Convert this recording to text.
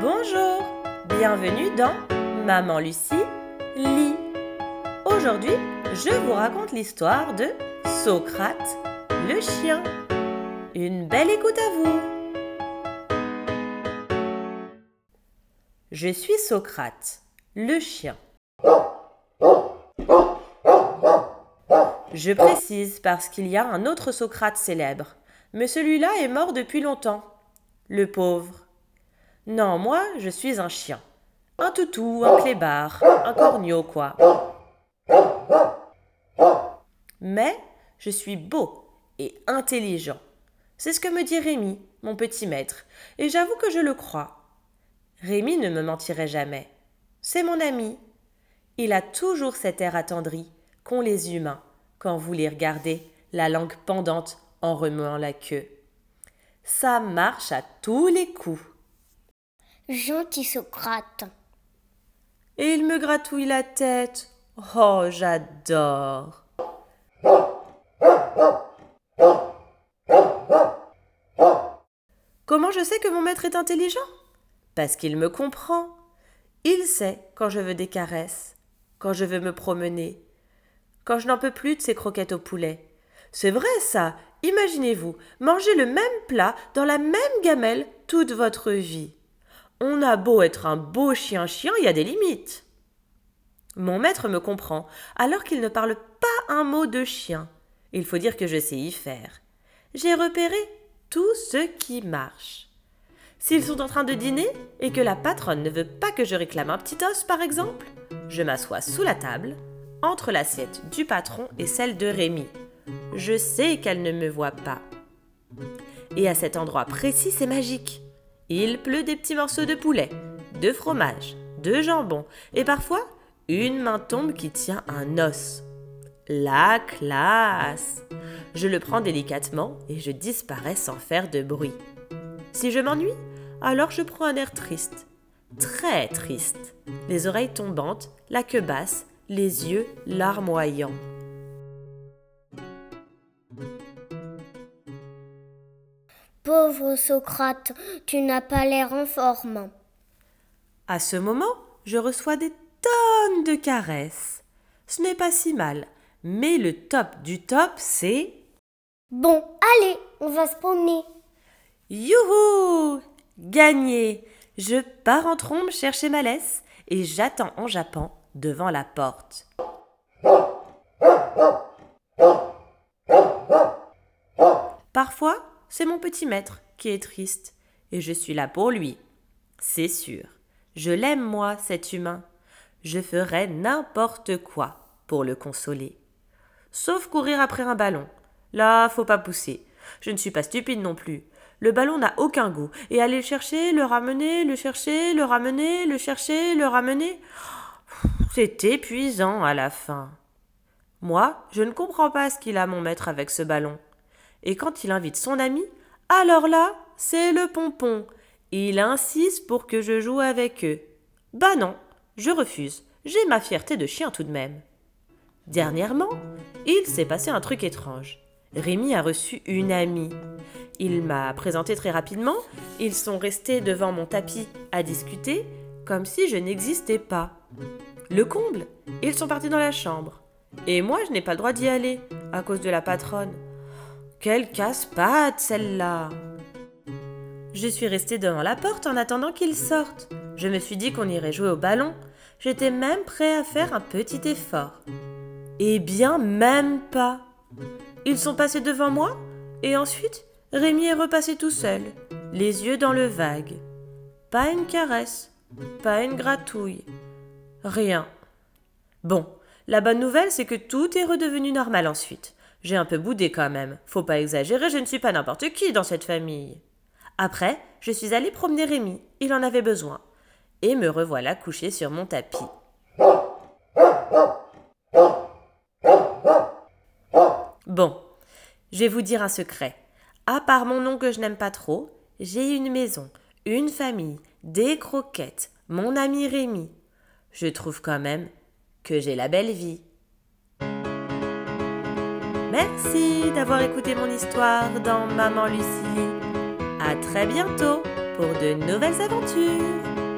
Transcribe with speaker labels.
Speaker 1: Bonjour, bienvenue dans Maman Lucie lit. Aujourd'hui, je vous raconte l'histoire de Socrate le chien. Une belle écoute à vous. Je suis Socrate, le chien. Je précise parce qu'il y a un autre Socrate célèbre, mais celui-là est mort depuis longtemps. Le pauvre. Non, moi, je suis un chien. Un toutou, un clébard, un corneau, quoi. Mais je suis beau et intelligent. C'est ce que me dit Rémi, mon petit maître, et j'avoue que je le crois. Rémi ne me mentirait jamais. C'est mon ami. Il a toujours cet air attendri qu'ont les humains quand vous les regardez, la langue pendante en remuant la queue. Ça marche à tous les coups.
Speaker 2: Gentil Socrate.
Speaker 1: Et il me gratouille la tête. Oh, j'adore. Comment je sais que mon maître est intelligent? Parce qu'il me comprend. Il sait quand je veux des caresses, quand je veux me promener, quand je n'en peux plus de ces croquettes au poulet. C'est vrai ça. Imaginez-vous, manger le même plat dans la même gamelle toute votre vie. On a beau être un beau chien-chien, il y a des limites. Mon maître me comprend, alors qu'il ne parle pas un mot de chien. Il faut dire que je sais y faire. J'ai repéré tout ce qui marche. S'ils sont en train de dîner et que la patronne ne veut pas que je réclame un petit os, par exemple, je m'assois sous la table, entre l'assiette du patron et celle de Rémi. Je sais qu'elle ne me voit pas. Et à cet endroit précis, c'est magique. Il pleut des petits morceaux de poulet, de fromage, de jambon, et parfois une main tombe qui tient un os. La classe Je le prends délicatement et je disparais sans faire de bruit. Si je m'ennuie, alors je prends un air triste, très triste, les oreilles tombantes, la queue basse, les yeux larmoyants.
Speaker 2: Pauvre Socrate, tu n'as pas l'air en forme.
Speaker 1: À ce moment, je reçois des tonnes de caresses. Ce n'est pas si mal, mais le top du top, c'est.
Speaker 2: Bon, allez, on va se promener.
Speaker 1: Youhou Gagné Je pars en trombe chercher ma laisse et j'attends en jappant devant la porte. Parfois, c'est mon petit maître qui est triste, et je suis là pour lui. C'est sûr. Je l'aime, moi, cet humain. Je ferais n'importe quoi pour le consoler. Sauf courir après un ballon. Là, faut pas pousser. Je ne suis pas stupide non plus. Le ballon n'a aucun goût. Et aller le chercher, le ramener, le chercher, le ramener, le chercher, le ramener. C'est épuisant à la fin. Moi, je ne comprends pas ce qu'il a mon maître avec ce ballon. Et quand il invite son ami, alors là, c'est le pompon. Il insiste pour que je joue avec eux. Bah non, je refuse. J'ai ma fierté de chien tout de même. Dernièrement, il s'est passé un truc étrange. Rémi a reçu une amie. Il m'a présenté très rapidement, ils sont restés devant mon tapis à discuter, comme si je n'existais pas. Le comble, ils sont partis dans la chambre. Et moi, je n'ai pas le droit d'y aller, à cause de la patronne. Quelle casse-patte, celle-là Je suis restée devant la porte en attendant qu'ils sortent. Je me suis dit qu'on irait jouer au ballon. J'étais même prêt à faire un petit effort. Eh bien, même pas. Ils sont passés devant moi, et ensuite, Rémi est repassé tout seul, les yeux dans le vague. Pas une caresse, pas une gratouille, rien. Bon, la bonne nouvelle, c'est que tout est redevenu normal ensuite. J'ai un peu boudé quand même, faut pas exagérer, je ne suis pas n'importe qui dans cette famille. Après, je suis allée promener Rémi, il en avait besoin, et me revoilà couché sur mon tapis. Bon, je vais vous dire un secret. À part mon nom que je n'aime pas trop, j'ai une maison, une famille, des croquettes, mon ami Rémi. Je trouve quand même que j'ai la belle vie. Merci d'avoir écouté mon histoire dans Maman Lucie. À très bientôt pour de nouvelles aventures.